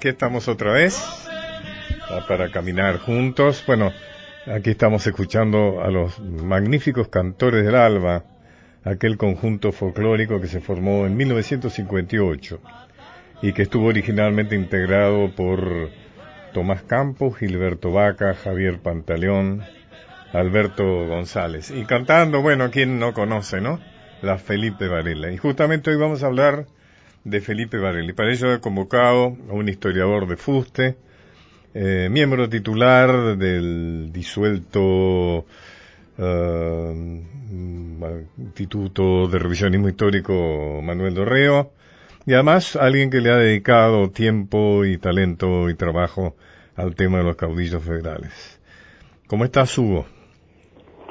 Aquí estamos otra vez para caminar juntos. Bueno, aquí estamos escuchando a los magníficos cantores del alba, aquel conjunto folclórico que se formó en 1958 y que estuvo originalmente integrado por Tomás Campos, Gilberto Vaca, Javier Pantaleón, Alberto González. Y cantando, bueno, quien no conoce, ¿no? La Felipe Varela. Y justamente hoy vamos a hablar de Felipe Varela. Y para ello he convocado a un historiador de Fuste, eh, miembro titular del disuelto eh, Instituto de Revisionismo Histórico Manuel Dorreo, y además alguien que le ha dedicado tiempo y talento y trabajo al tema de los caudillos federales. ¿Cómo estás, Hugo?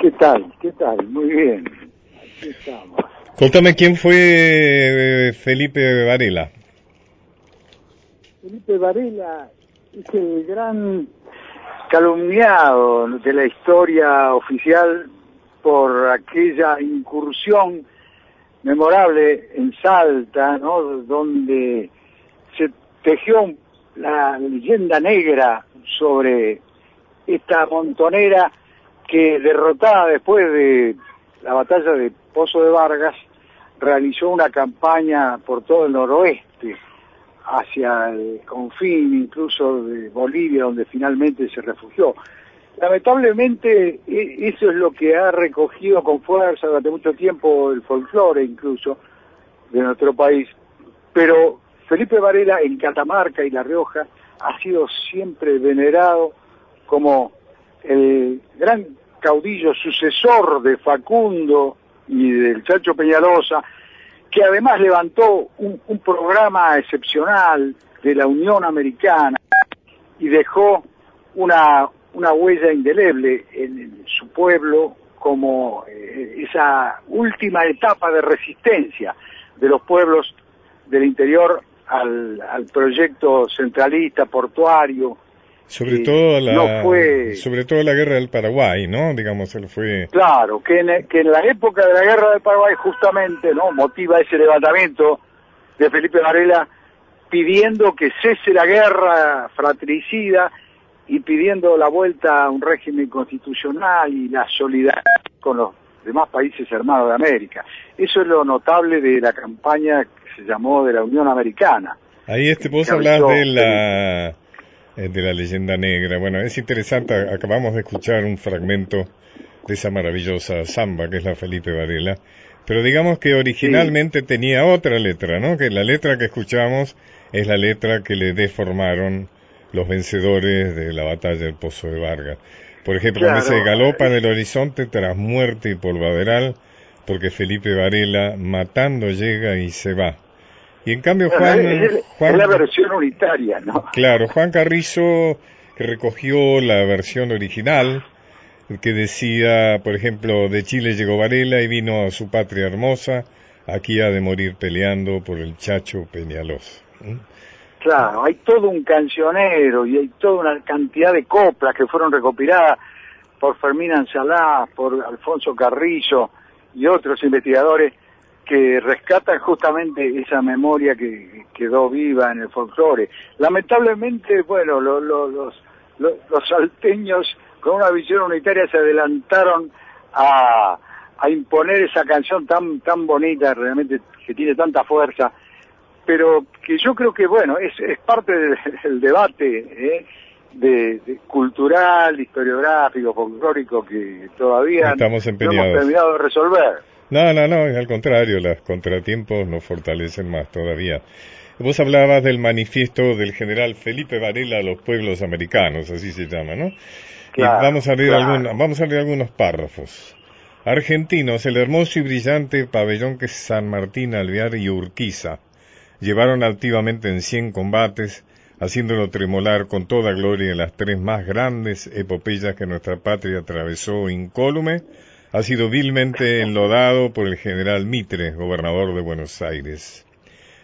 ¿Qué tal? ¿Qué tal? Muy bien. Aquí estamos. Cuéntame quién fue eh, Felipe Varela. Felipe Varela es el gran calumniado de la historia oficial por aquella incursión memorable en Salta, ¿no? donde se tejió la leyenda negra sobre esta montonera que derrotada después de la batalla de Pozo de Vargas, realizó una campaña por todo el noroeste, hacia el confín incluso de Bolivia, donde finalmente se refugió. Lamentablemente e, eso es lo que ha recogido con fuerza durante mucho tiempo el folclore incluso de nuestro país. Pero Felipe Varela en Catamarca y La Rioja ha sido siempre venerado como el gran caudillo sucesor de Facundo y del Chacho Peñalosa, que además levantó un, un programa excepcional de la Unión Americana y dejó una, una huella indeleble en, su pueblo como eh, esa última etapa de resistencia de los pueblos del interior al, al proyecto centralista, portuario. Sobre todo la, sobre todo la guerra del Paraguay, ¿no? Digamos, él fue. Claro, que en, que en la época de la guerra del Paraguay justamente, ¿no? Motiva ese levantamiento de Felipe Varela pidiendo que cese la guerra fratricida y pidiendo la vuelta a un régimen constitucional y la solidaridad con los demás países hermanos de América. Eso es lo notable de la campaña que se llamó de la Unión Americana. Ahí este, vos hablas de la, de la leyenda negra. Bueno, es interesante, acabamos de escuchar un fragmento de esa maravillosa samba que es la Felipe Varela, pero digamos que originalmente tenía otra letra, ¿no? Que la letra que escuchamos es la letra que le deformaron los vencedores de la batalla del Pozo de Vargas. Por ejemplo, claro. se galopa en el horizonte tras muerte y polvaderal, porque Felipe Varela matando llega y se va. Y en cambio Juan... Es, Juan, la versión unitaria, ¿no? Claro, Juan Carrizo recogió la versión original, que decía, por ejemplo, de Chile llegó Varela y vino a su patria hermosa, aquí ha de morir peleando por el Chacho Peñalosa. Claro, hay todo un cancionero y hay toda una cantidad de coplas que fueron recopiladas por Fermín Ansalá, por Alfonso Carrillo y otros investigadores que rescatan justamente esa memoria que quedó viva en el folclore. Lamentablemente, bueno, lo, lo, los, lo, los salteños con una visión unitaria se adelantaron a, a imponer esa canción tan, tan bonita, realmente que tiene tanta fuerza, pero que yo creo que, bueno, es, es parte del, del debate ¿eh? de, de, cultural, historiográfico, folclórico que todavía Estamos no hemos terminado de resolver. No, no, no, al contrario, los contratiempos nos fortalecen más todavía. Vos hablabas del manifiesto del general Felipe Varela a los pueblos americanos, así se llama, ¿no? Claro, y vamos a leer claro. algún, vamos a leer algunos párrafos. Argentinos, el hermoso y brillante pabellón que es San Martín, Alvear y Urquiza llevaron altivamente en cien combates, haciéndolo tremolar con toda gloria en las tres más grandes epopeyas que nuestra patria atravesó incólume, ha sido vilmente enlodado por el general Mitre, gobernador de Buenos Aires.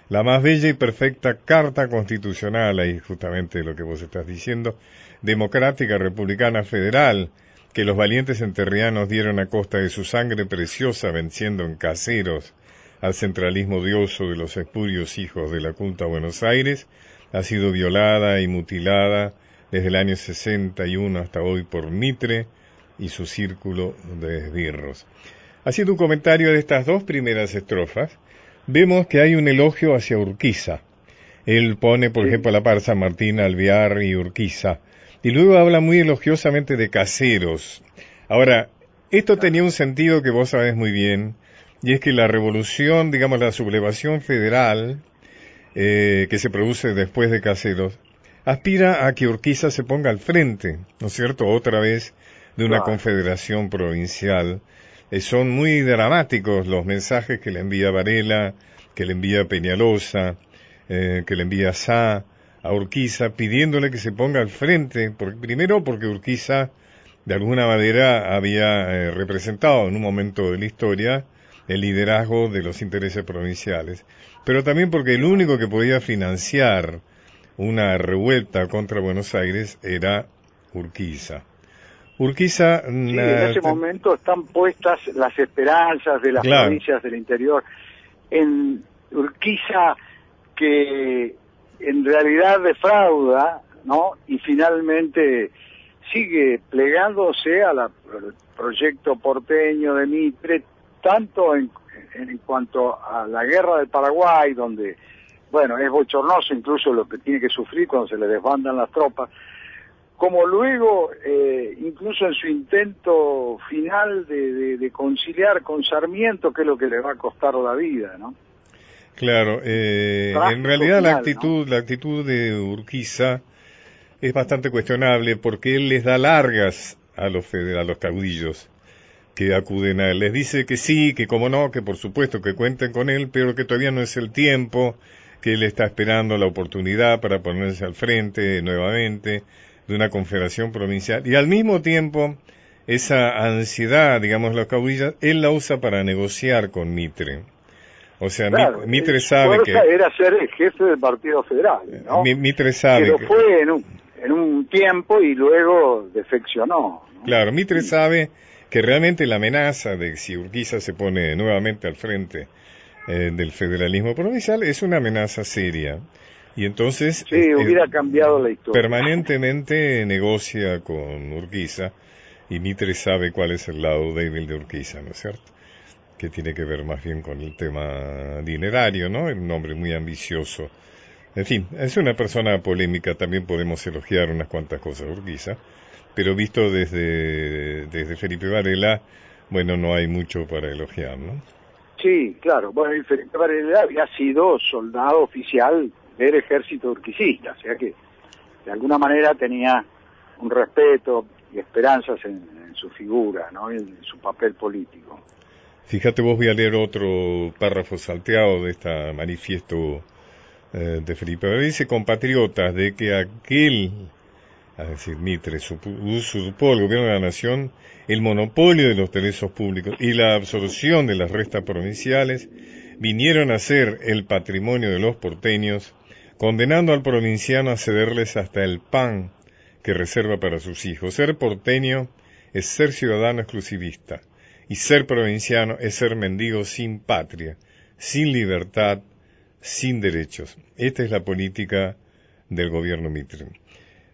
La más bella y perfecta carta constitucional, ahí justamente lo que vos estás diciendo, democrática, republicana, federal, que los valientes enterrianos dieron a costa de su sangre preciosa venciendo en caseros, al centralismo odioso de los espurios hijos de la Junta Buenos Aires, ha sido violada y mutilada desde el año 61 hasta hoy por Mitre y su círculo de esbirros. Haciendo un comentario de estas dos primeras estrofas, vemos que hay un elogio hacia Urquiza. Él pone, por ejemplo, a la par San Martín, Alvear y Urquiza, y luego habla muy elogiosamente de caseros. Ahora, esto tenía un sentido que vos sabés muy bien, y es que la revolución, digamos, la sublevación federal, eh, que se produce después de Caseros, aspira a que Urquiza se ponga al frente, ¿no es cierto?, otra vez de una confederación provincial. Eh, son muy dramáticos los mensajes que le envía Varela, que le envía Peñalosa, eh, que le envía Sá a Urquiza, pidiéndole que se ponga al frente, primero porque Urquiza de alguna manera había representado en un momento de la historia el liderazgo de los intereses provinciales, pero también porque el único que podía financiar una revuelta contra Buenos Aires era Urquiza. Urquiza... en ese momento están puestas las esperanzas de las provincias del interior en Urquiza que en realidad defrauda, ¿no? Y finalmente sigue plegándose al proyecto porteño de Mitre, tanto en, en cuanto a la guerra del Paraguay, donde, bueno, es bochornoso incluso lo que tiene que sufrir cuando se le desbandan las tropas, como luego, eh, incluso en su intento final de, conciliar con Sarmiento, que es lo que le va a costar la vida, ¿no? Claro, eh, en realidad la actitud, la actitud de Urquiza es bastante cuestionable porque él les da largas a los, a los caudillos que acuden a él. Les dice que sí, que como no, que por supuesto que cuenten con él, pero que todavía no es el tiempo, que él está esperando la oportunidad para ponerse al frente nuevamente de una confederación provincial. Y al mismo tiempo, esa ansiedad, digamos, los caudillos, él la usa para negociar con Mitre. O sea, Mitre sabe que... era ser el jefe del Partido Federal, ¿no? Mitre sabe que... lo fue en un, en un tiempo y luego defeccionó. Claro, Mitre sabe que realmente la amenaza de si Urquiza se pone nuevamente al frente eh, del federalismo provincial es una amenaza seria. Y entonces sí, este, hubiera cambiado la historia. permanentemente negocia con Urquiza y Mitre sabe cuál es el lado débil de Urquiza, ¿no es cierto? Que tiene que ver más bien con el tema dinerario, ¿no? Un hombre muy ambicioso. En fin, es una persona polémica, también podemos elogiar unas cuantas cosas de Urquiza, pero visto desde, desde Felipe Varela, bueno, no hay mucho para elogiar, ¿no? Sí, claro. Bueno, Felipe Varela había sido soldado oficial del ejército urquicista, o sea que de alguna manera tenía un respeto y esperanzas en, su figura, ¿no? en su papel político. Fíjate, vos voy a leer otro párrafo salteado de este manifiesto eh, de Felipe Varela. Dice, compatriotas, de que aquel a decir Mitre, usurpó al gobierno de la nación el monopolio de los derechos públicos y la absorción de las restas provinciales, vinieron a ser el patrimonio de los porteños, condenando al provinciano a cederles hasta el pan que reserva para sus hijos. Ser porteño es ser ciudadano exclusivista, y ser provinciano es ser mendigo sin patria, sin libertad, sin derechos. Esta es la política del gobierno Mitre.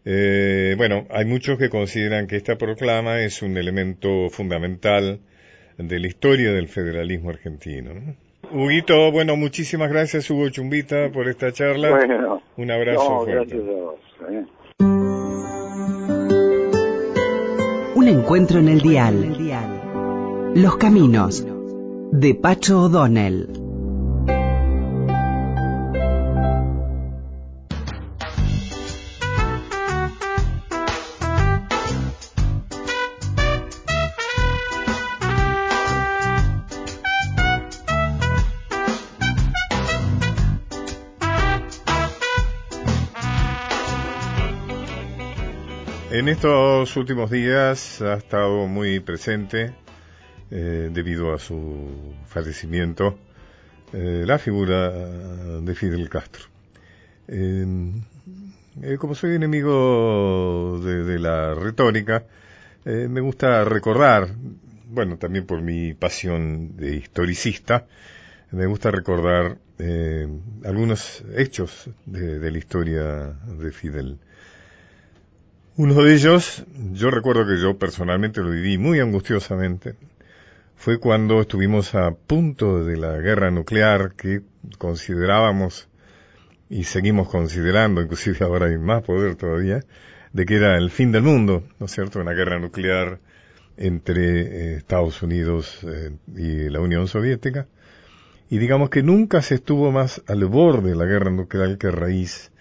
Eh, bueno, hay muchos que consideran que esta proclama es un elemento fundamental de la historia del federalismo argentino. Huguito, bueno, muchísimas gracias Hugo Chumbita por esta charla. Bueno, un abrazo. gracias a vos. ¿eh? Un encuentro en el dial. Los caminos de Pacho O'Donnell. Estos últimos días ha estado muy presente, eh, debido a su fallecimiento, eh, la figura de Fidel Castro. Eh, como soy enemigo de, la retórica, me gusta recordar, bueno, también por mi pasión de historicista, me gusta recordar algunos hechos de, la historia de Fidel. Uno de ellos, yo recuerdo que yo personalmente lo viví muy angustiosamente, fue cuando estuvimos a punto de la guerra nuclear que considerábamos y seguimos considerando, inclusive ahora hay más poder todavía, de que era el fin del mundo, ¿no es cierto?, una guerra nuclear entre eh, Estados Unidos eh, y la Unión Soviética. Y digamos que nunca se estuvo más al borde de la guerra nuclear que a raíz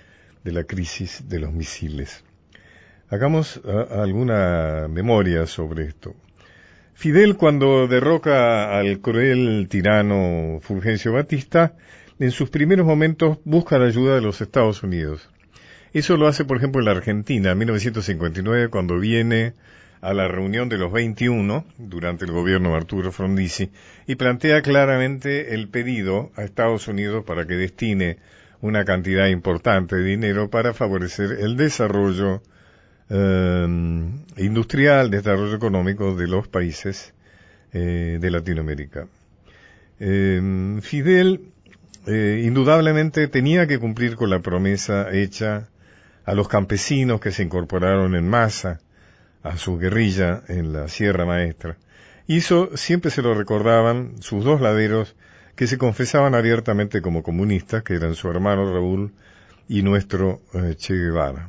de la crisis de los misiles. Hagamos alguna memoria sobre esto. Fidel cuando derroca al cruel tirano Fulgencio Batista, en sus primeros momentos busca la ayuda de los Estados Unidos. Eso lo hace, por ejemplo, en la Argentina, en 1959, cuando viene a la reunión de los 21 durante el gobierno de Arturo Frondizi y plantea claramente el pedido a Estados Unidos para que destine una cantidad importante de dinero para favorecer el desarrollo eh, industrial, desarrollo económico de los países eh, de Latinoamérica. Eh, Fidel indudablemente tenía que cumplir con la promesa hecha a los campesinos que se incorporaron en masa a su guerrilla en la Sierra Maestra. Hizo, siempre se lo recordaban, sus dos laderos que se confesaban abiertamente como comunistas, que eran su hermano Raúl y nuestro eh, Che Guevara.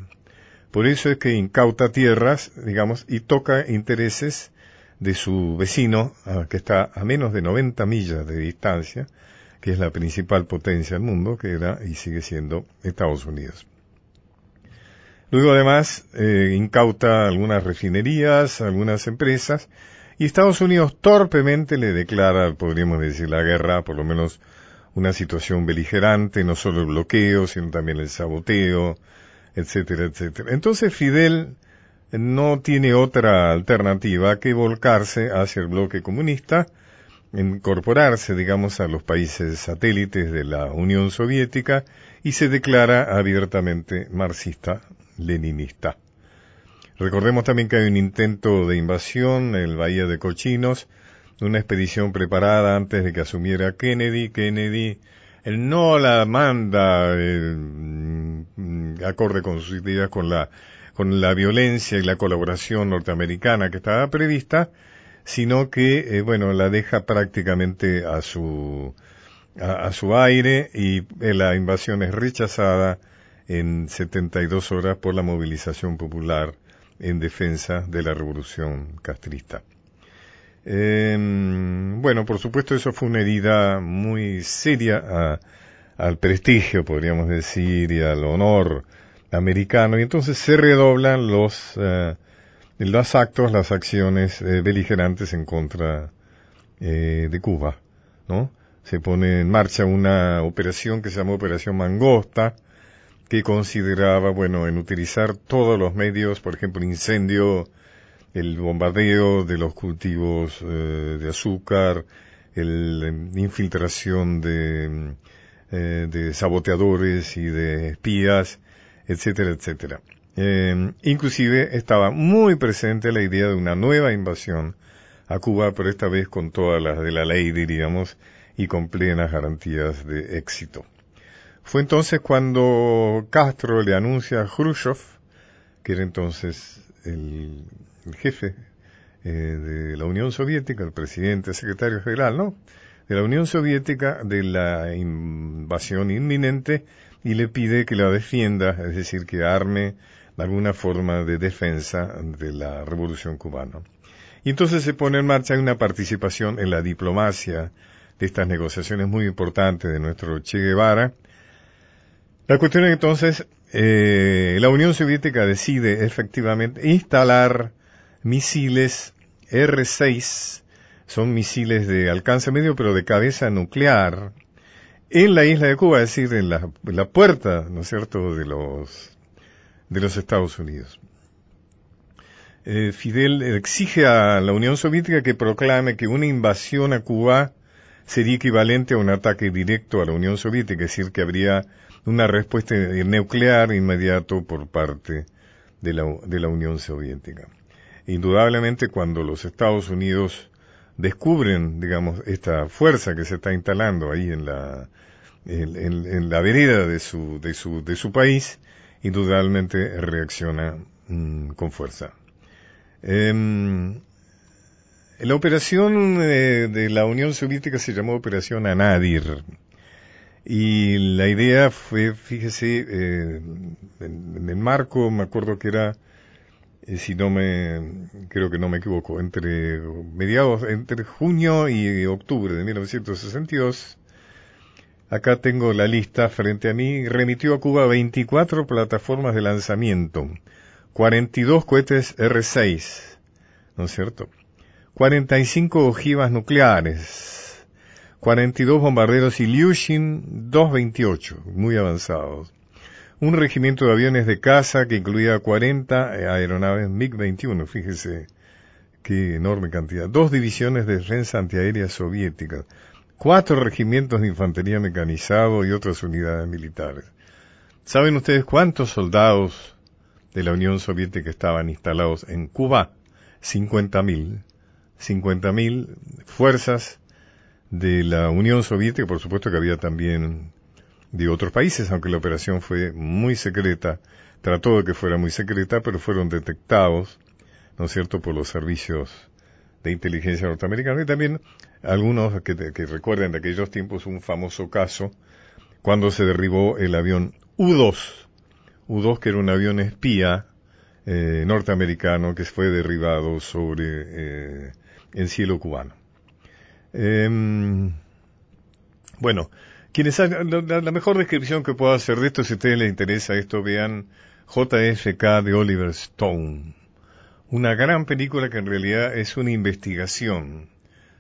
Por eso es que incauta tierras, digamos, y toca intereses de su vecino, ah, que está a menos de 90 millas de distancia, que es la principal potencia del mundo, que era y sigue siendo Estados Unidos. Luego además eh, incauta algunas refinerías, algunas empresas, y Estados Unidos torpemente le declara, podríamos decir, la guerra, por lo menos una situación beligerante, no solo el bloqueo, sino también el saboteo, etcétera, etcétera. Entonces Fidel no tiene otra alternativa que volcarse hacia el bloque comunista, incorporarse, digamos, a los países satélites de la Unión Soviética y se declara abiertamente marxista leninista. Recordemos también que hay un intento de invasión en el Bahía de Cochinos, una expedición preparada antes de que asumiera Kennedy. Kennedy él no la manda eh, mm, acorde con sus ideas con la con la violencia y la colaboración norteamericana que estaba prevista, sino que eh, bueno la deja prácticamente a su a, su aire y eh, la invasión es rechazada en 72 horas por la movilización popular en defensa de la revolución castrista. Em, bueno, por supuesto eso fue una herida muy seria al prestigio, podríamos decir, y al honor americano, y entonces se redoblan los, eh, los actos, las acciones eh, beligerantes en contra eh, de Cuba, ¿no? Se pone en marcha una operación que se llamó Operación Mangosta, que consideraba, bueno, en utilizar todos los medios, por ejemplo, incendio, el bombardeo de los cultivos eh, de azúcar, la em, infiltración de, eh, de saboteadores y de espías, etcétera, etcétera. Em, inclusive estaba muy presente la idea de una nueva invasión a Cuba, pero esta vez con todas las de la ley, diríamos, y con plenas garantías de éxito. Fue entonces cuando Castro le anuncia a Khrushchev, que era entonces el, jefe eh, de la Unión Soviética, el presidente, secretario general, ¿no? De la Unión Soviética, de la invasión inminente, y le pide que la defienda, es decir, que arme alguna forma de defensa de la revolución cubana. Y entonces se pone en marcha una participación en la diplomacia de estas negociaciones muy importantes de nuestro Che Guevara, la cuestión es entonces, eh, la Unión Soviética decide efectivamente instalar misiles R-6, son misiles de alcance medio pero de cabeza nuclear, en la isla de Cuba, es decir, en la, puerta, ¿no es cierto?, de los, de los Estados Unidos. Eh, Fidel exige a la Unión Soviética que proclame que una invasión a Cuba sería equivalente a un ataque directo a la Unión Soviética, es decir, que habría una respuesta nuclear inmediato por parte de la, de la Unión Soviética. Indudablemente cuando los Estados Unidos descubren, digamos, esta fuerza que se está instalando ahí en la, en, la vereda de su, de su, de su país, indudablemente reacciona mm, con fuerza. Em, la operación eh, de la Unión Soviética se llamó Operación Anadir. Y la idea fue, fíjese, eh, en, el marco, me acuerdo que era, si no me, creo que no me equivoco, entre mediados, entre junio y octubre de 1962, acá tengo la lista frente a mí, remitió a Cuba 24 plataformas de lanzamiento, 42 cohetes R6, ¿no es cierto? 45 ojivas nucleares, 42 bombarderos Ilyushin 228, muy avanzados, un regimiento de aviones de caza que incluía 40 aeronaves MiG-21, fíjese qué enorme cantidad, dos divisiones de defensa antiaérea soviética, cuatro regimientos de infantería mecanizado y otras unidades militares. ¿Saben ustedes cuántos soldados de la Unión Soviética estaban instalados en Cuba? 50.000. 50.000 fuerzas de la Unión Soviética, por supuesto que había también de otros países, aunque la operación fue muy secreta, trató de que fuera muy secreta, pero fueron detectados, ¿no es cierto?, por los servicios de inteligencia norteamericana y también algunos que, que recuerden de aquellos tiempos un famoso caso cuando se derribó el avión U-2, U-2 que era un avión espía eh, norteamericano que fue derribado sobre eh, en cielo cubano. Em, bueno, quienes la, mejor descripción que puedo hacer de esto, si a ustedes les interesa esto, vean JFK de Oliver Stone. Una gran película que en realidad es una investigación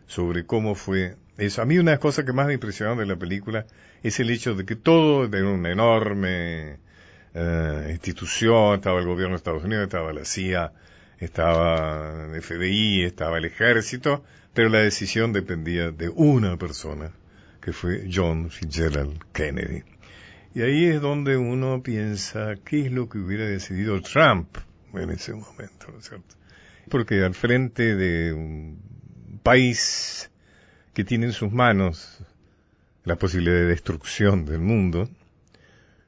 sobre cómo fue eso. A mí una de las cosas que más me impresionó de la película es el hecho de que todo de una enorme eh, institución, estaba el gobierno de Estados Unidos, estaba la CIA, estaba el FBI, estaba el ejército, pero la decisión dependía de una persona, que fue John Fitzgerald Kennedy. Y ahí es donde uno piensa, ¿qué es lo que hubiera decidido Trump en ese momento? ¿no es cierto? Porque al frente de un país que tiene en sus manos la posibilidad de destrucción del mundo,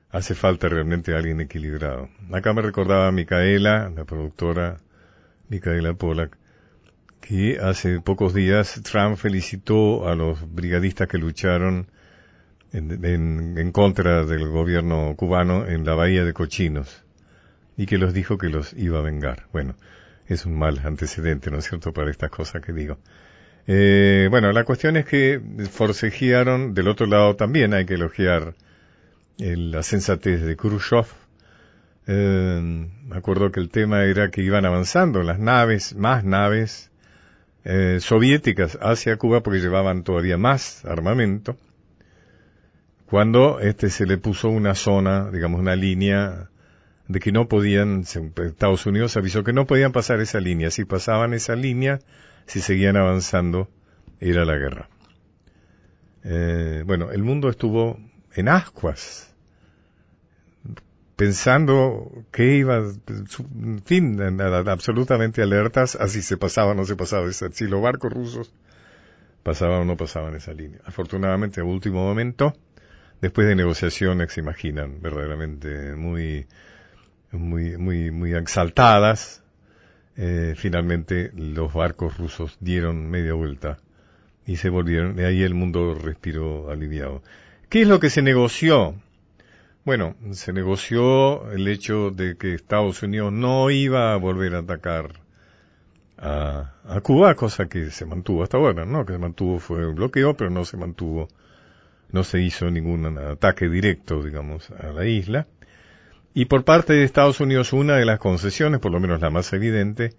hace falta realmente alguien equilibrado. Acá me recordaba Micaela, la productora Micaela Polak, que hace pocos días Trump felicitó a los brigadistas que lucharon en, contra del gobierno cubano en la bahía de Cochinos y que los dijo que los iba a vengar. Bueno, es un mal antecedente, ¿no es cierto?, para estas cosas que digo. Eh, bueno, la cuestión es que forcejearon, del otro lado también hay que elogiar la sensatez de Khrushchev, eh, me acuerdo que el tema era que iban avanzando las naves, más naves eh, soviéticas hacia Cuba porque llevaban todavía más armamento. Cuando este se le puso una zona, digamos una línea de que no podían, Estados Unidos avisó que no podían pasar esa línea. Si pasaban esa línea, si seguían avanzando, era la guerra. Eh, bueno, el mundo estuvo en ascuas pensando que iba, en fin, absolutamente alertas así se pasaba o no se pasaba. Si los barcos rusos pasaban o no pasaban esa línea. Afortunadamente, a último momento, después de negociaciones, se imaginan, verdaderamente muy, muy, muy, muy exaltadas, eh, finalmente los barcos rusos dieron media vuelta y se volvieron, y ahí el mundo respiró aliviado. ¿Qué es lo que se negoció? Bueno, se negoció el hecho de que Estados Unidos no iba a volver a atacar a, Cuba, cosa que se mantuvo hasta ahora, ¿no? Que se mantuvo fue un bloqueo, pero no se mantuvo, no se hizo ningún ataque directo, digamos, a la isla. Y por parte de Estados Unidos, una de las concesiones, por lo menos la más evidente,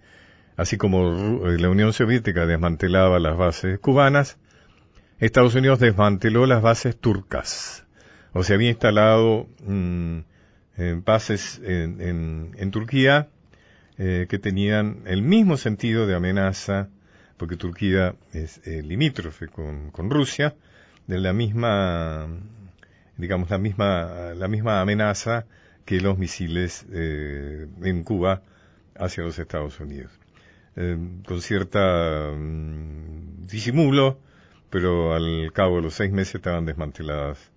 así como la Unión Soviética desmantelaba las bases cubanas, Estados Unidos desmanteló las bases turcas o se había instalado mm, bases en, en, Turquía eh, que tenían el mismo sentido de amenaza, porque Turquía es eh, limítrofe con, con, Rusia, de la misma, digamos, la misma, la misma amenaza que los misiles eh, en Cuba hacia los Estados Unidos. eh, con cierta mm, disimulo, pero al cabo de los seis meses estaban desmanteladas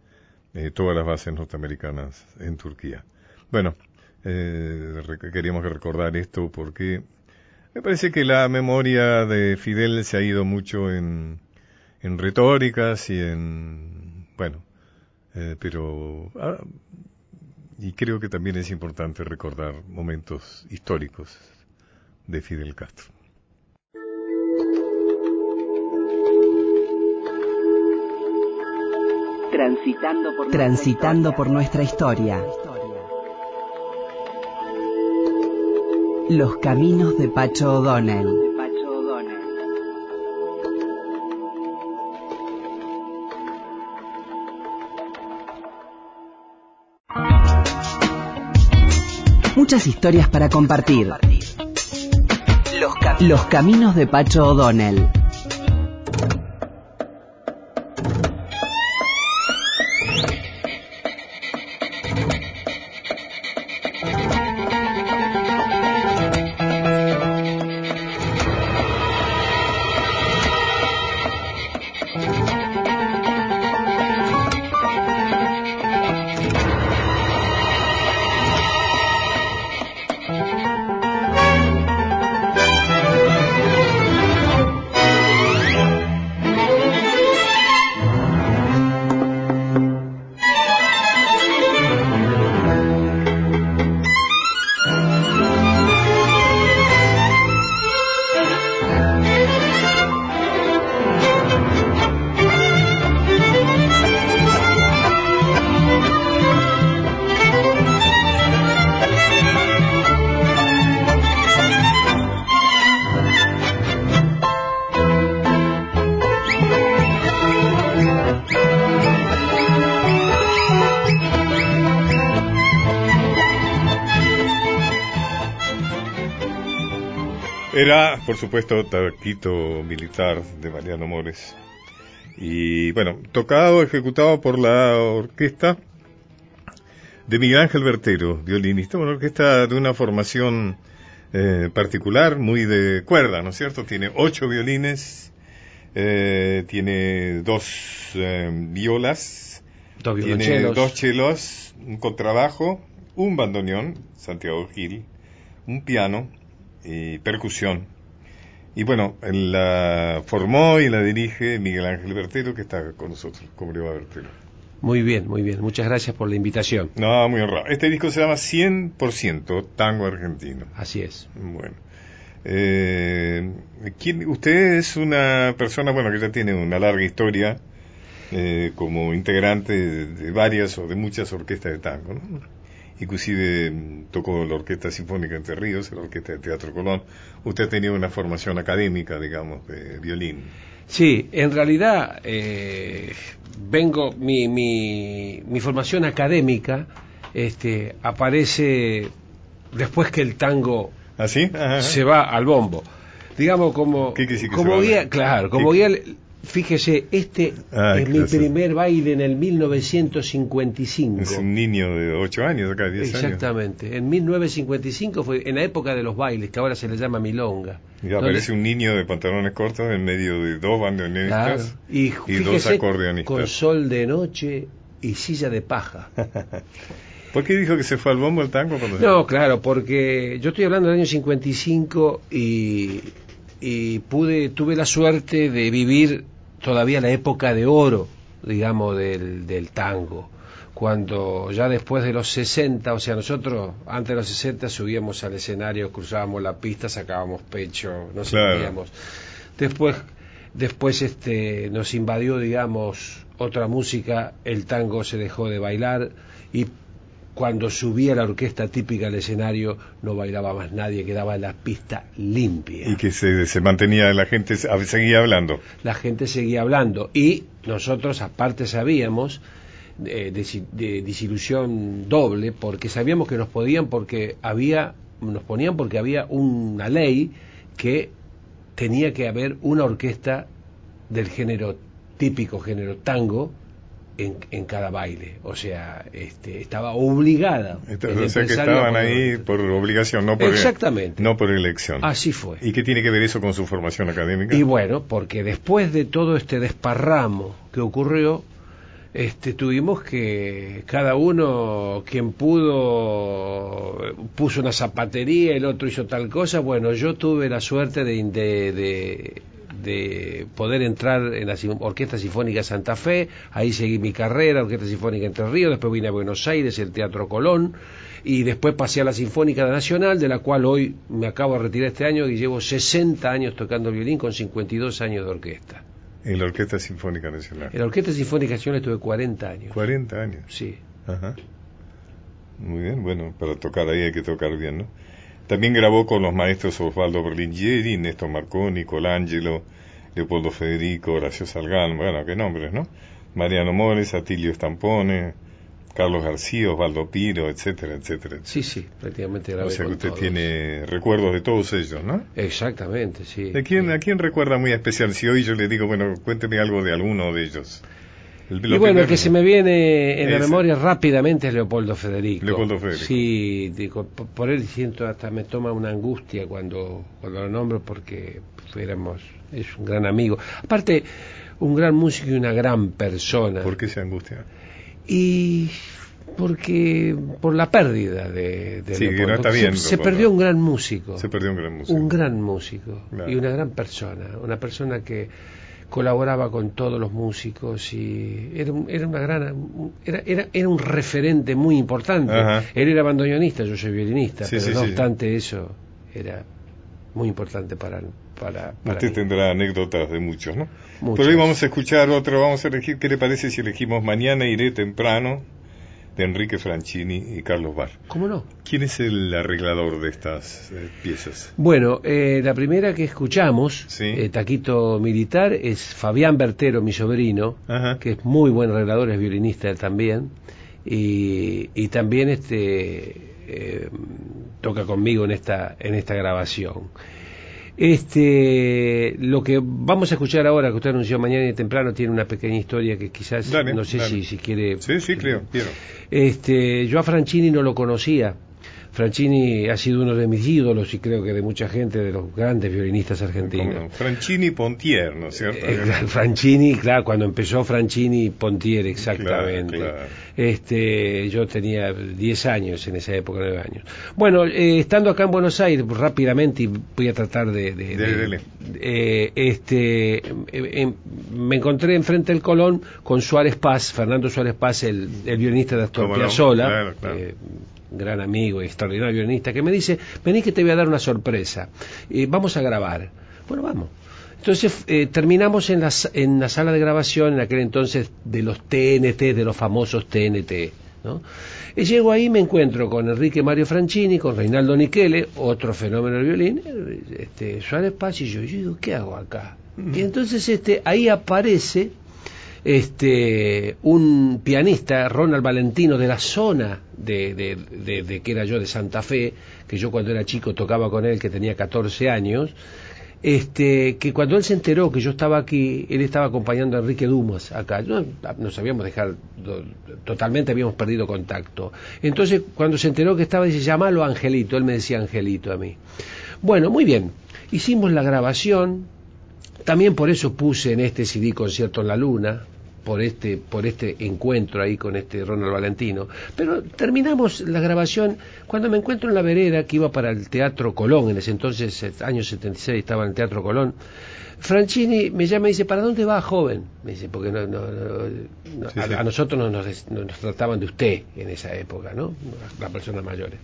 eh, todas las bases norteamericanas en Turquía. Bueno, eh, queríamos recordar esto porque me parece que la memoria de Fidel se ha ido mucho en, en retóricas y en, bueno, eh, pero, ah, y creo que también es importante recordar momentos históricos de Fidel Castro. Transitando por, Transitando por nuestra historia. Los caminos de Pacho O'Donnell. Muchas historias para compartir. Los, Los caminos de Pacho O'Donnell. Por supuesto, Taquito Militar de Mariano Mores. Y bueno, tocado, ejecutado por la orquesta de Miguel Ángel Bertero, violinista, una orquesta de una formación eh, particular, muy de cuerda, ¿no es cierto? Tiene ocho violines, eh, tiene dos eh, violas, dos tiene dos chelos, un contrabajo, un bandoneón, Santiago Gil, un piano, y percusión. Y bueno, la formó y la dirige Miguel Ángel Bertero, que está con nosotros. ¿Cómo le va, Bertero? Muy bien, muy bien. Muchas gracias por la invitación. No, muy honrado. Este disco se llama 100% Tango Argentino. Así es. Bueno. Eh, usted es una persona, bueno, que ya tiene una larga historia eh, como integrante de, de, varias o de muchas orquestas de tango, ¿no? Inclusive mm, tocó la Orquesta Sinfónica Entre Ríos, la Orquesta de Teatro Colón. Usted tenido una formación académica, digamos, de violín. Sí, en realidad eh, vengo, mi, mi, mi, formación académica este, aparece después que el tango ¿Ah, sí? se va al bombo. Digamos como, como guía, claro, como guía Fíjese, este ah, es mi primer baile en el 1955. Es un niño de 8 años, acá 10 años. Exactamente. En 1955 fue en la época de los bailes, que ahora se le llama milonga. Y aparece un niño de pantalones cortos en medio de dos bandoneonistas y, dos acordeonistas. Con sol de noche y silla de paja. ¿Por qué dijo que se fue al bombo el tango? No, claro, porque yo estoy hablando del año 55 y y pude, tuve la suerte de vivir todavía la época de oro, digamos, del, del tango. Cuando ya después de los 60, o sea, nosotros antes de los 60 subíamos al escenario, cruzábamos la pista, sacábamos pecho, nos sabíamos Después, después este, nos invadió, digamos, otra música, el tango se dejó de bailar y cuando subía la orquesta típica al escenario no bailaba más nadie, quedaba la pista limpia. Y que se, mantenía, la gente seguía hablando. La gente seguía hablando y nosotros aparte sabíamos eh, de, disilusión doble porque sabíamos que nos podían porque había, nos ponían porque había una ley que tenía que haber una orquesta del género típico, género tango, en, en cada baile. O sea, este, estaba obligada. El o sea que estaban por- ahí por obligación, no por, Exactamente. no por elección. Así fue. ¿Y qué tiene que ver eso con su formación académica? Y bueno, porque después de todo este desparramo que ocurrió, este, tuvimos que cada uno, quien pudo, puso una zapatería, el otro hizo tal cosa. Bueno, yo tuve la suerte de, de, de- de poder entrar en la Orquesta Sinfónica Santa Fe, ahí seguí mi carrera, Orquesta Sinfónica Entre Ríos, después vine a Buenos Aires, el Teatro Colón, y después pasé a la Sinfónica Nacional, de la cual hoy me acabo de retirar este año y llevo 60 años tocando violín con 52 años de orquesta. En la Orquesta Sinfónica Nacional. En la Orquesta Sinfónica Nacional estuve 40 años. 40 años. Sí. Ajá. Muy bien, bueno, para tocar ahí hay que tocar bien, ¿no? También grabó con los maestros Osvaldo Berlingieri, Néstor Marconi, Colangelo, Leopoldo Federico, Horacio Salgán, bueno, qué nombres, ¿no? Mariano Mores, Atilio Stampone, Carlos García, Osvaldo Piro, etcétera, etcétera. etcétera. Sí, sí, prácticamente grabé O sea que usted todos. tiene recuerdos de todos ellos, ¿no? Exactamente, sí. ¿De quién, Sí. ¿A quién recuerda muy especial? Si hoy yo le digo, bueno, cuénteme algo de alguno de ellos. El- Y bueno, el que se me viene en la memoria rápidamente es Leopoldo Federico. Leopoldo Federico. Sí, digo, por, él siento hasta me toma una angustia cuando, cuando lo nombro porque éramos, es un gran amigo. Aparte, un gran músico y una gran persona. ¿Por qué se angustia? Y porque por la pérdida de, de Sí, que no Leopoldo. está bien, se, se Leopoldo. perdió un gran músico. Se perdió un gran músico. Un gran músico Claro. y una gran persona, una persona que colaboraba con todos los músicos y era, un- era una gran era, era, era un referente muy importante. Ajá. Él era bandoneonista, yo soy violinista, Sí, pero sí, no sí. obstante eso era muy importante para para, para Usted mí. tendrá anécdotas de muchos, ¿no? Muchas. Pero hoy vamos a escuchar otro, vamos a elegir, ¿qué le parece si elegimos Mañana iré temprano de Enrique Franchini y Carlos Bar? ¿Cómo no? ¿Quién es el arreglador de estas eh, piezas? Bueno, eh, la primera que escuchamos, Sí. eh, Taquito Militar, es Fabián Bertero, mi sobrino, Ajá. que es muy buen arreglador, es violinista también, y, y también este eh, toca conmigo en esta en esta grabación. Este, lo que vamos a escuchar ahora, que usted anunció mañana y temprano, tiene una pequeña historia que quizás, Dale, no sé dale. si, si quiere... Sí, sí, creo, quiero. Este, yo a Franchini no lo conocía. Franchini ha sido uno de mis ídolos y creo que de mucha gente, de los grandes violinistas argentinos. ¿Cómo no? Franchini Pontier, ¿no es cierto? Eh, claro, Franchini, claro, cuando empezó Franchini Pontier, exactamente. Claro, claro. Este, yo tenía 10 años en esa época, 9 años. Bueno, eh, estando acá en Buenos Aires, pues, rápidamente, y voy a tratar de... de- de- dele. eh, este, eh, eh, me encontré enfrente del Colón con Suárez Paz, Fernando Suárez Paz, el, el violinista de Astor no, Piazzolla, claro, claro. eh, gran amigo y extraordinario violinista, que me dice, vení que te voy a dar una sorpresa, Eh, vamos a grabar. Bueno, vamos. Entonces eh, terminamos en la, en la sala de grabación, en aquel entonces de los TNT, de los famosos TNT. ¿no? Y llego ahí y me encuentro con Enrique Mario Franchini, con Reinaldo Niquele, otro fenómeno del violín, eh, este, Suárez Paz, y yo, yo digo, ¿qué hago acá? Y entonces este, ahí aparece este un pianista, Ronald Valentino, de la zona de, de, de- de que era yo de Santa Fe, que yo cuando era chico tocaba con él, que tenía 14 años, este, que cuando él se enteró que yo estaba aquí, él estaba acompañando a Enrique Dumas acá. No, nos habíamos dejado, totalmente habíamos perdido contacto. Entonces, cuando se enteró que estaba, dice, llamalo Angelito, él me decía Angelito a mí. Bueno, muy bien, hicimos la grabación, también por eso puse en este CD Concierto en la Luna, por este, por este encuentro ahí con este Ronald Valentino. Pero terminamos la grabación cuando me encuentro en la vereda que iba para el Teatro Colón, en ese entonces, eh, año 76, estaba en el Teatro Colón. Franchini me llama y dice, ¿para dónde va, joven? Me dice, porque no, no- no- no- Sí, a, sí. a nosotros no nos, nos trataban de usted en esa época, ¿no? Las personas mayores.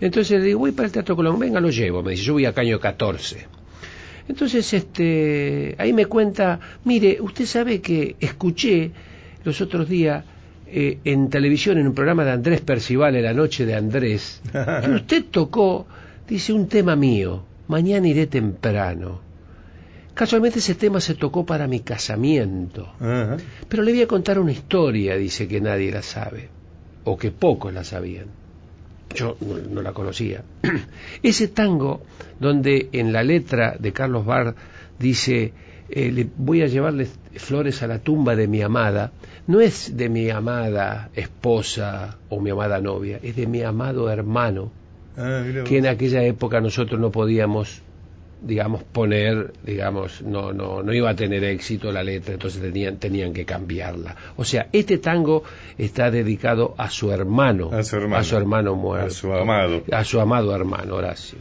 Entonces le digo, voy para el Teatro Colón, venga, lo llevo. Me dice, yo voy a Caño 14. Entonces, este, ahí me cuenta, mire, usted sabe que escuché los otros días eh, en televisión, en un programa de Andrés Percival, en la noche de Andrés, que usted tocó, dice, un tema mío, mañana iré temprano. Casualmente ese tema se tocó para mi casamiento. Pero le voy a contar una historia, dice que nadie la sabe, o que pocos la sabían. Yo no, no la conocía. Ese tango donde en la letra de Carlos Bar dice, eh, le voy a llevarle flores a la tumba de mi amada, no es de mi amada esposa o mi amada novia, es de mi amado hermano, Ah, que en aquella época nosotros no podíamos digamos poner digamos no no no iba a tener éxito la letra entonces tenían tenían que cambiarla o sea este tango está dedicado a su hermano A su hermano. a su hermano muerto A su amado. a su amado hermano Horacio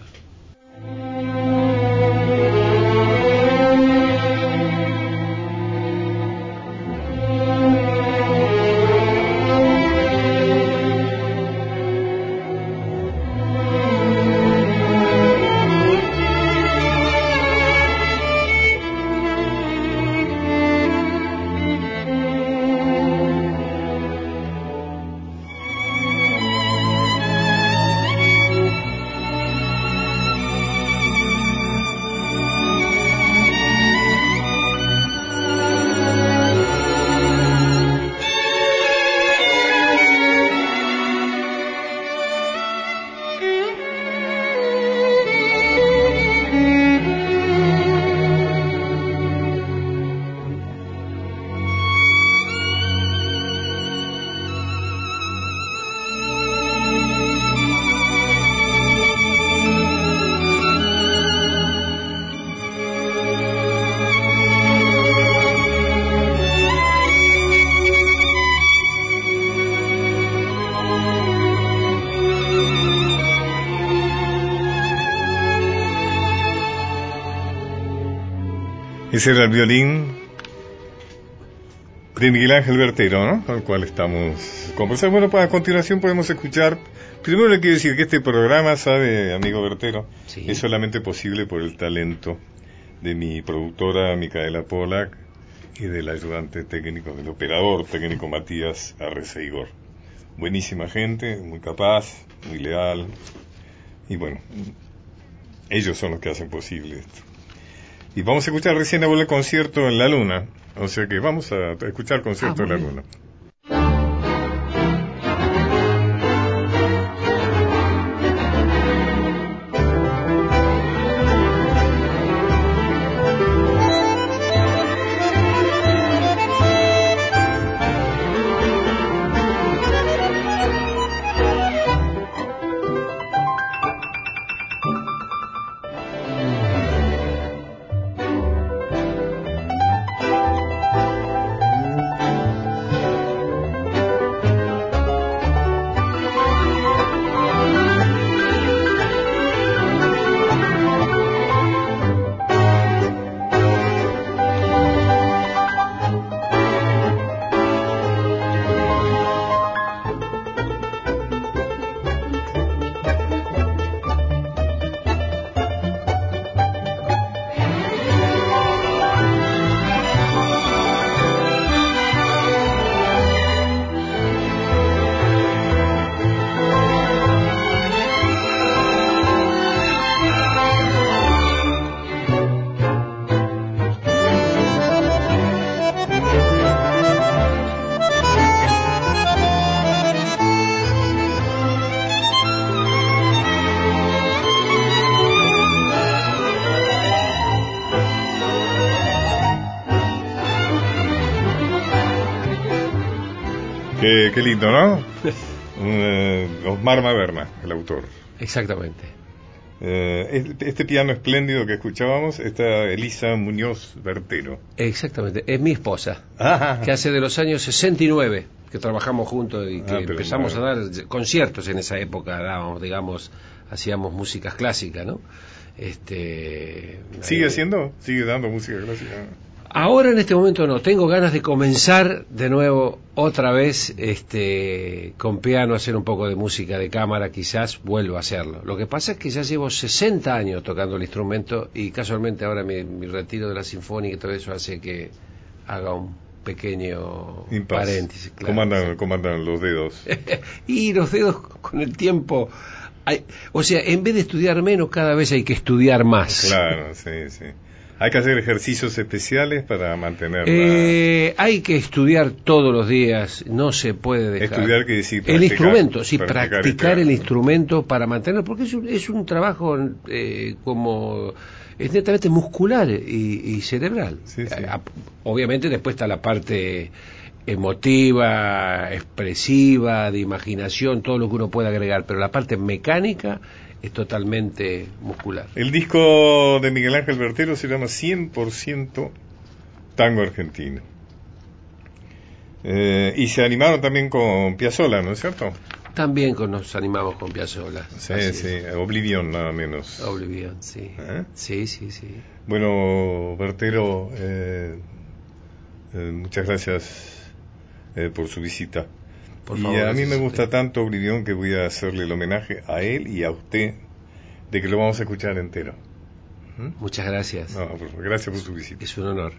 Ese era el violín de Miguel Ángel Bertero, ¿no? Con el cual estamos conversando. Bueno, pues a continuación podemos escuchar. Primero le quiero decir que este programa, sabe, amigo Bertero, Sí. es solamente posible por el talento de mi productora Micaela Polak y del ayudante técnico, del operador técnico Matías Arreceigor. Buenísima gente, muy capaz, muy leal. Y bueno, ellos son los que hacen posible esto. Y vamos a escuchar recién el concierto en la luna. O sea que vamos a escuchar concierto Ah, en la luna. Qué, qué lindo, ¿no? Eh, Osmar Maverna, el autor. exactamente Eh, este, piano espléndido que escuchábamos está Elisa Muñoz Bertero. exactamente es mi esposa Ah, que hace de los años 69 que trabajamos juntos y que Ah, empezamos a dar conciertos en esa época, dábamos, digamos, hacíamos músicas clásicas, ¿no? Este, ¿Sigue eh, haciendo? ¿Sigue dando música clásica? Ahora en este momento no, tengo ganas de comenzar de nuevo otra vez este con piano, hacer un poco de música de cámara, quizás vuelvo a hacerlo. Lo que pasa es que ya llevo 60 años tocando el instrumento y casualmente ahora mi, mi retiro de la sinfónica y todo eso hace que haga un pequeño paréntesis. claro. ¿Cómo, andan, cómo andan los dedos? y los dedos con el tiempo, hay- o sea, en vez de estudiar menos, cada vez hay que estudiar más. Claro, sí, sí. ¿Hay que hacer ejercicios especiales para mantenerla? Eh, hay que estudiar todos los días, no se puede dejar. Estudiar que decir el instrumento, sí, practicar practicar, este- el instrumento para mantenerlo, porque es un, es un trabajo eh, como es netamente muscular y, y cerebral. Sí, sí. Obviamente después está la parte emotiva, expresiva, de imaginación, todo lo que uno puede agregar, pero la parte mecánica es totalmente muscular. El disco de Miguel Ángel Bertero se llama 100% Tango Argentino. Eh, y se animaron también con Piazzolla, ¿no es cierto? También con- nos animamos con Piazzolla. Sí, sí, es. Oblivion nada menos. Oblivion, sí. ¿Eh? Sí, sí, sí. Bueno, Bertero, eh, eh, muchas gracias eh, por su visita. Por y a mí me gusta tanto Oblivion que voy a hacerle el homenaje a él y a usted de que lo vamos a escuchar entero. Muchas gracias. No, gracias por su visita. Es un honor.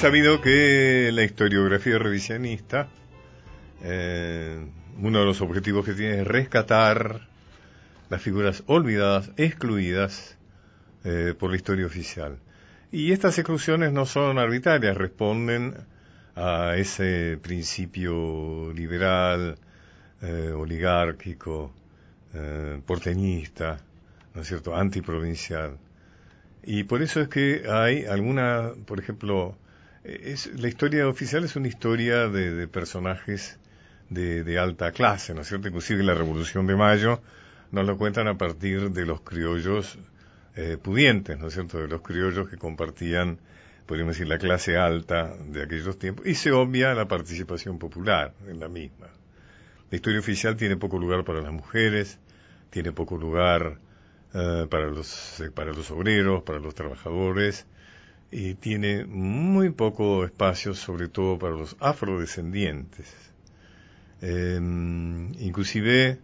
Sabido que la historiografía revisionista, eh, uno de los objetivos que tiene es rescatar las figuras olvidadas, excluidas eh, por la historia oficial. Y estas exclusiones no son arbitrarias, responden a ese principio liberal, eh, oligárquico, eh, porteñista, ¿no es cierto?, antiprovincial. Y por eso es que hay alguna, por ejemplo, es, la historia oficial es una historia de, personajes de, de, alta clase, ¿no es cierto? Inclusive la Revolución de Mayo nos lo cuentan a partir de los criollos eh, pudientes, ¿no es cierto?, de los criollos que compartían, podríamos decir, la clase alta de aquellos tiempos, y se obvia la participación popular en la misma. La historia oficial tiene poco lugar para las mujeres, tiene poco lugar eh, para, los, eh, para los obreros, para los trabajadores, y tiene muy poco espacio, sobre todo para los afrodescendientes. Em, inclusive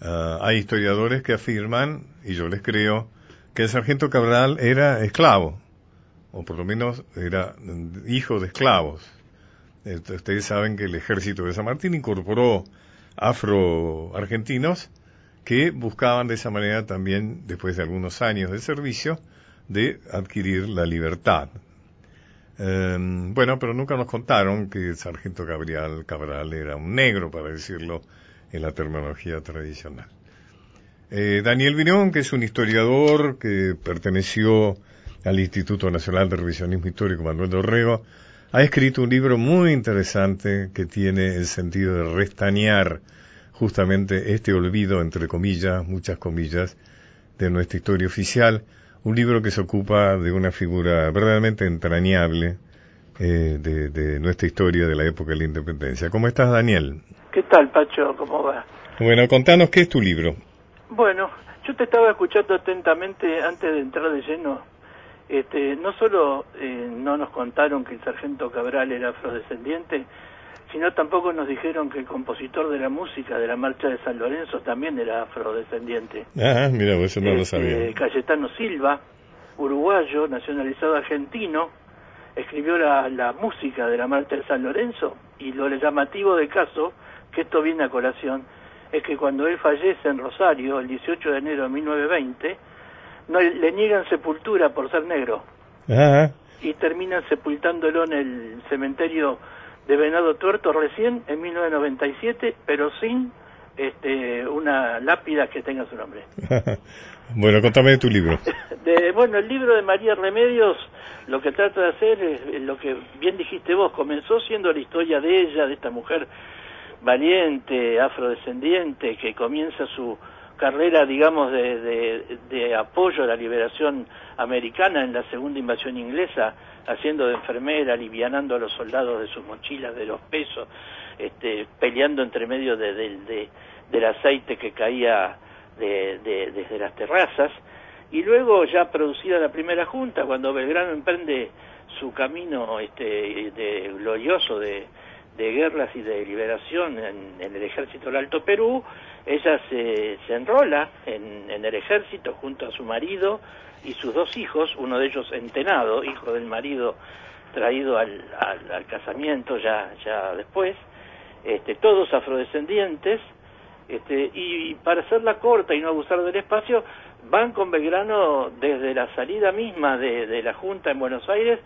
hay historiadores que afirman, y yo les creo, que el sargento Cabral era esclavo, o por lo menos era hijo de esclavos. Ustedes saben que el ejército de San Martín incorporó afro-argentinos que buscaban de esa manera también, después de algunos años de servicio, de adquirir la libertad. Em, bueno, pero nunca nos contaron que sargento Gabriel Cabral era un negro, para decirlo en la terminología tradicional. Eh, Daniel Virón, que es un historiador que perteneció al Instituto Nacional de Revisionismo Histórico Manuel Dorrego, ha escrito un libro muy interesante que tiene el sentido de restañar justamente este olvido, entre comillas, muchas comillas, de nuestra historia oficial, un libro que se ocupa de una figura verdaderamente entrañable eh, de, de, nuestra historia de la época de la independencia. ¿Cómo estás, Daniel? ¿Qué tal, Pacho? ¿Cómo va? Bueno, contanos qué es tu libro. Bueno, yo te estaba escuchando atentamente antes de entrar de lleno. Este, no solo eh, no nos contaron que el sargento Cabral era afrodescendiente, sino tampoco nos dijeron que el compositor de la música de la marcha de San Lorenzo también era afrodescendiente. Ah, mira, eso no lo este, sabía. Cayetano Silva, uruguayo, nacionalizado argentino, escribió la, la música de la marcha de San Lorenzo y lo llamativo de caso, que esto viene a colación, es que cuando él fallece en Rosario, el 18 de enero de 1920, no, le niegan sepultura por ser negro. Y terminan sepultándolo en el cementerio de Venado Tuerto recién en 1997, pero sin este, una lápida que tenga su nombre. bueno, contame de tu libro. De, bueno, el libro de María Remedios lo que trata de hacer es lo que bien dijiste vos, comenzó siendo la historia de ella, de esta mujer valiente, afrodescendiente, que comienza su carrera, digamos, de, de, apoyo a la liberación americana en la segunda invasión inglesa, haciendo de enfermera, alivianando a los soldados de sus mochilas, de los pesos, este, peleando entre medio de, del aceite que caía desde las terrazas. Y luego, ya producida la primera junta, cuando Belgrano emprende su camino este, de, glorioso de, de guerras y de liberación en, el ejército del Alto Perú, ella se, se enrola en, el ejército junto a su marido y sus dos hijos, uno de ellos entenado, hijo del marido traído al, al, casamiento ya, después, este, todos afrodescendientes, este, y para hacerla corta y no abusar del espacio, van con Belgrano desde la salida misma de la Junta en Buenos Aires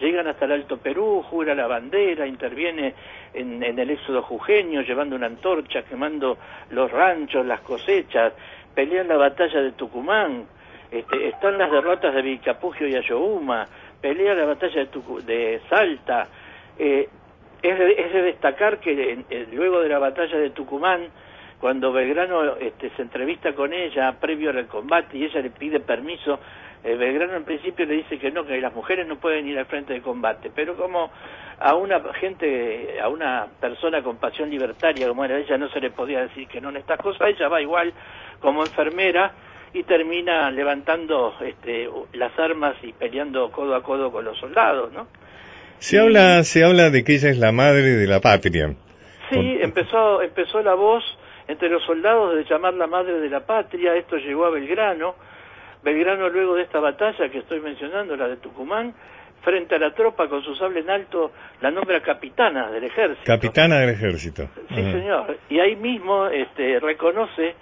llegan hasta el Alto Perú, jura la bandera, interviene en, el éxodo jujeño, llevando una antorcha, quemando los ranchos, las cosechas, pelean la batalla de Tucumán, este, están las derrotas de Vilcapugio y Ayohuma, pelea la batalla de, de Salta. Eh, es, de, destacar que luego de la batalla de Tucumán, cuando Belgrano este, se entrevista con ella previo al combate y ella le pide permiso eh, Belgrano en principio le dice que no, que las mujeres no pueden ir al frente de combate, pero como a una gente, a una persona con pasión libertaria como era ella, no se le podía decir que no en estas cosas, ella va igual como enfermera y termina levantando este, las armas y peleando codo a codo con los soldados, ¿no? Se habla, se habla de que ella es la madre de la patria. Sí, empezó, empezó la voz entre los soldados de llamar la madre de la patria, esto llegó a Belgrano, Belgrano luego de esta batalla que estoy mencionando, la de Tucumán, frente a la tropa con su sable en alto, la nombra capitana del ejército. Capitana del ejército. Sí, señor. Y ahí mismo este, reconoce,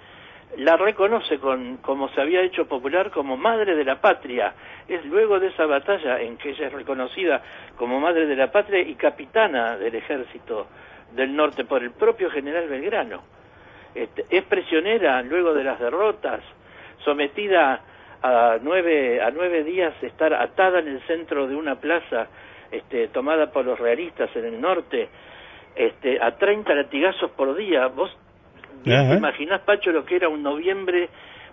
la reconoce con, como se había hecho popular como madre de la patria. Es luego de esa batalla en que ella es reconocida como madre de la patria y capitana del ejército del norte por el propio general Belgrano. Este, es prisionera luego de las derrotas, sometida a nueve, a nueve días estar atada en el centro de una plaza este, tomada por los realistas en el norte, este, a 30 latigazos por día. ¿Vos te imaginás, Pacho, lo que era un noviembre,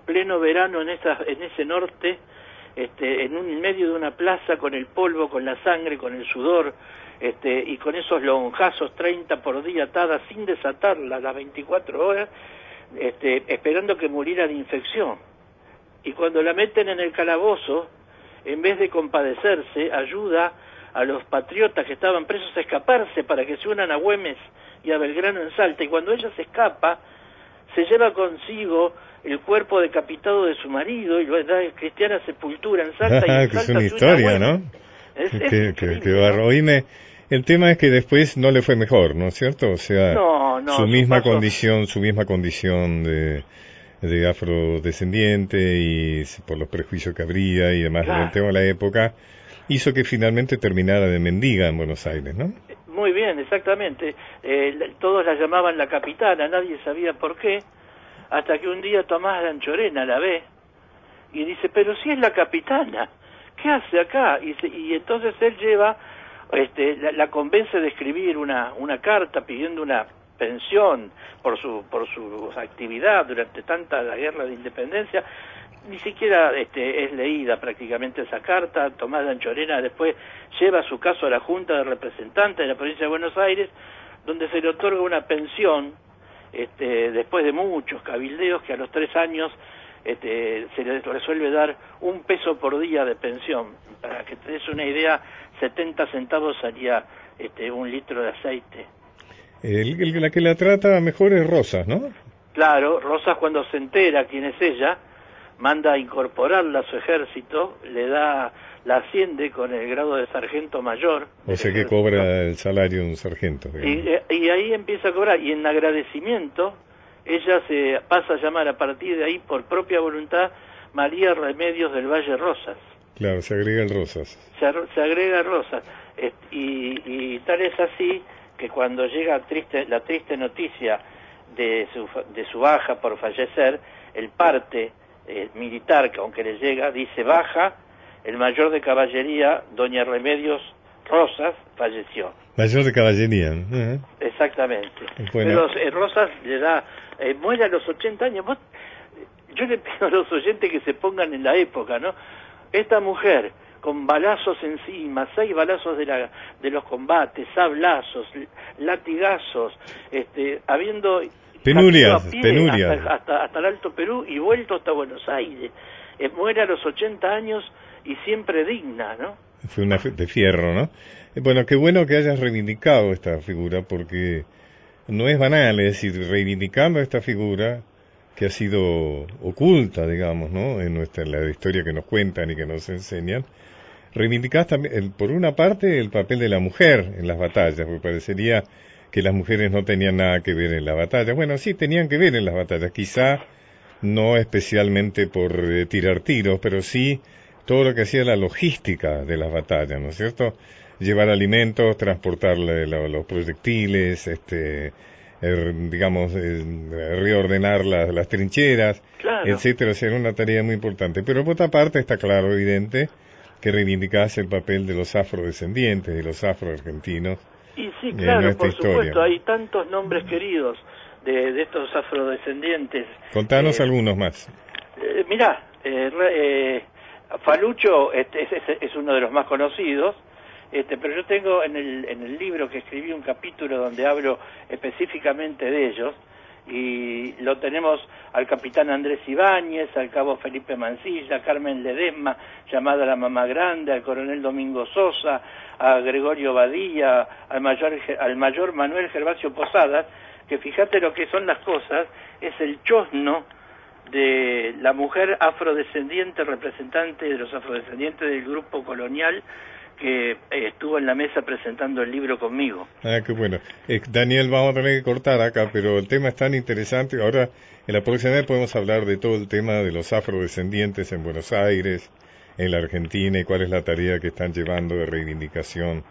pleno verano en, esa, en ese norte, este, en un medio de una plaza con el polvo, con la sangre, con el sudor, este, y con esos lonjazos 30 por día atada sin desatarla las 24 horas, este, esperando que muriera de infección y cuando la meten en el calabozo, en vez de compadecerse, ayuda a los patriotas que estaban presos a escaparse para que se unan a Güemes y a Belgrano en Salta. Y cuando ella se escapa, se lleva consigo el cuerpo decapitado de su marido y lo da cristiana sepultura en Salta. y en Salta es una historia, ¿no? que, que, el tema es que después no le fue mejor, ¿no es cierto? O sea, su misma condición, su misma condición de de afrodescendiente y por los prejuicios que habría y demás del tema de la época, hizo que finalmente terminara de mendiga en Buenos Aires, ¿no? Muy bien, exactamente. Eh, todos la llamaban la capitana, nadie sabía por qué, hasta que un día Tomás de Anchorena la ve y dice, pero si es la capitana, ¿qué hace acá? Y, y entonces él lleva, este, la, la, convence de escribir una, una carta pidiendo una pensión por su por su actividad durante tanta la guerra de independencia ni siquiera este, es leída prácticamente esa carta Tomás de Anchorena después lleva su caso a la Junta de Representantes de la provincia de Buenos Aires donde se le otorga una pensión este, después de muchos cabildeos que a los tres años este, se le resuelve dar un peso por día de pensión. Para que te des una idea, 70 centavos salía este, un litro de aceite. El, la que la trata mejor es Rosas, ¿no? Claro, Rosas cuando se entera quién es ella, manda a incorporarla a su ejército, le da, la asciende con el grado de sargento mayor. O sea que cobra el salario de un sargento. Y, y, ahí empieza a cobrar, y en agradecimiento, ella se pasa a llamar a partir de ahí por propia voluntad María Remedios del Valle Rosas. Claro, se agrega el Rosas. Se, se agrega Rosas. Y, y tal es así que cuando llega triste, la triste noticia de su, de su baja por fallecer, el parte eh, militar, que aunque le llega, dice baja, el mayor de caballería, doña Remedios Rosas, falleció. Mayor de caballería. Exactamente. Pero eh, Rosas le da, eh, muere a los 80 años. yo le pido a los oyentes que se pongan en la época, ¿no? Esta mujer con balazos encima, seis balazos de, la, de los combates, sablazos, latigazos, este, habiendo penurias, penurias. Hasta, hasta, el Alto Perú y vuelto hasta Buenos Aires. Eh, muere a los 80 años y siempre digna, ¿no? Fue una de fierro, ¿no? Eh, bueno, qué bueno que hayas reivindicado esta figura porque no es banal, es decir, reivindicando esta figura que ha sido oculta, digamos, ¿no? En nuestra la historia que nos cuentan y que nos enseñan, reivindicás también, por una parte, el papel de la mujer en las batallas, porque parecería que las mujeres no tenían nada que ver en la batalla. Bueno, sí, tenían que ver en las batallas, quizá no especialmente por eh, tirar tiros, pero sí todo lo que hacía la logística de las batallas, ¿no es cierto? Llevar alimentos, transportar los proyectiles, este, er, digamos, eh, reordenar las, trincheras, etcétera, o era una tarea muy importante. Pero por otra parte está claro, evidente, que reivindicase el papel de los afrodescendientes, de los afroargentinos. Y sí, claro, por supuesto, hay tantos nombres queridos de, estos afrodescendientes. Contanos eh, algunos más. Eh, mirá, eh, eh Falucho este, es, uno de los más conocidos, este, pero yo tengo en el, en el libro que escribí un capítulo donde hablo específicamente de ellos, y lo tenemos al capitán Andrés Ibáñez, al cabo Felipe Mancilla, Carmen Ledesma, llamada la mamá grande, al coronel Domingo Sosa, a Gregorio Badilla, al mayor, al mayor Manuel Gervasio Posadas, que fíjate lo que son las cosas, es el chosno de la mujer afrodescendiente, representante de los afrodescendientes del grupo colonial, que eh, estuvo en la mesa presentando el libro conmigo. Ah, qué bueno. Eh, Daniel, vamos a tener que cortar acá, pero el tema es tan interesante. Ahora, en la próxima vez podemos hablar de todo el tema de los afrodescendientes en Buenos Aires, en la Argentina, y cuál es la tarea que están llevando de reivindicación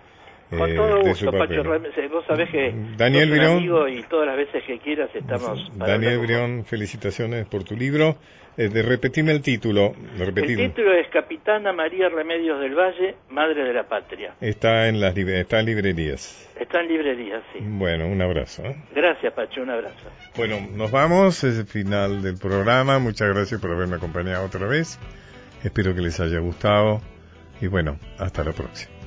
con eh, de gusto, su papel. Vos sabés que Daniel amigo y todas las veces que quieras estamos... Daniel. Brión, felicitaciones por tu libro. Eh, de repetirme el título. El título es Capitana María Remedios del Valle, Madre de la Patria. Está en las está en librerías. Está en librería, sí. Bueno, un abrazo. ¿eh? Gracias, Pacho, un abrazo. Bueno, nos vamos, es el final del programa. Muchas gracias por haberme acompañado otra vez. Espero que les haya gustado y bueno, hasta la próxima.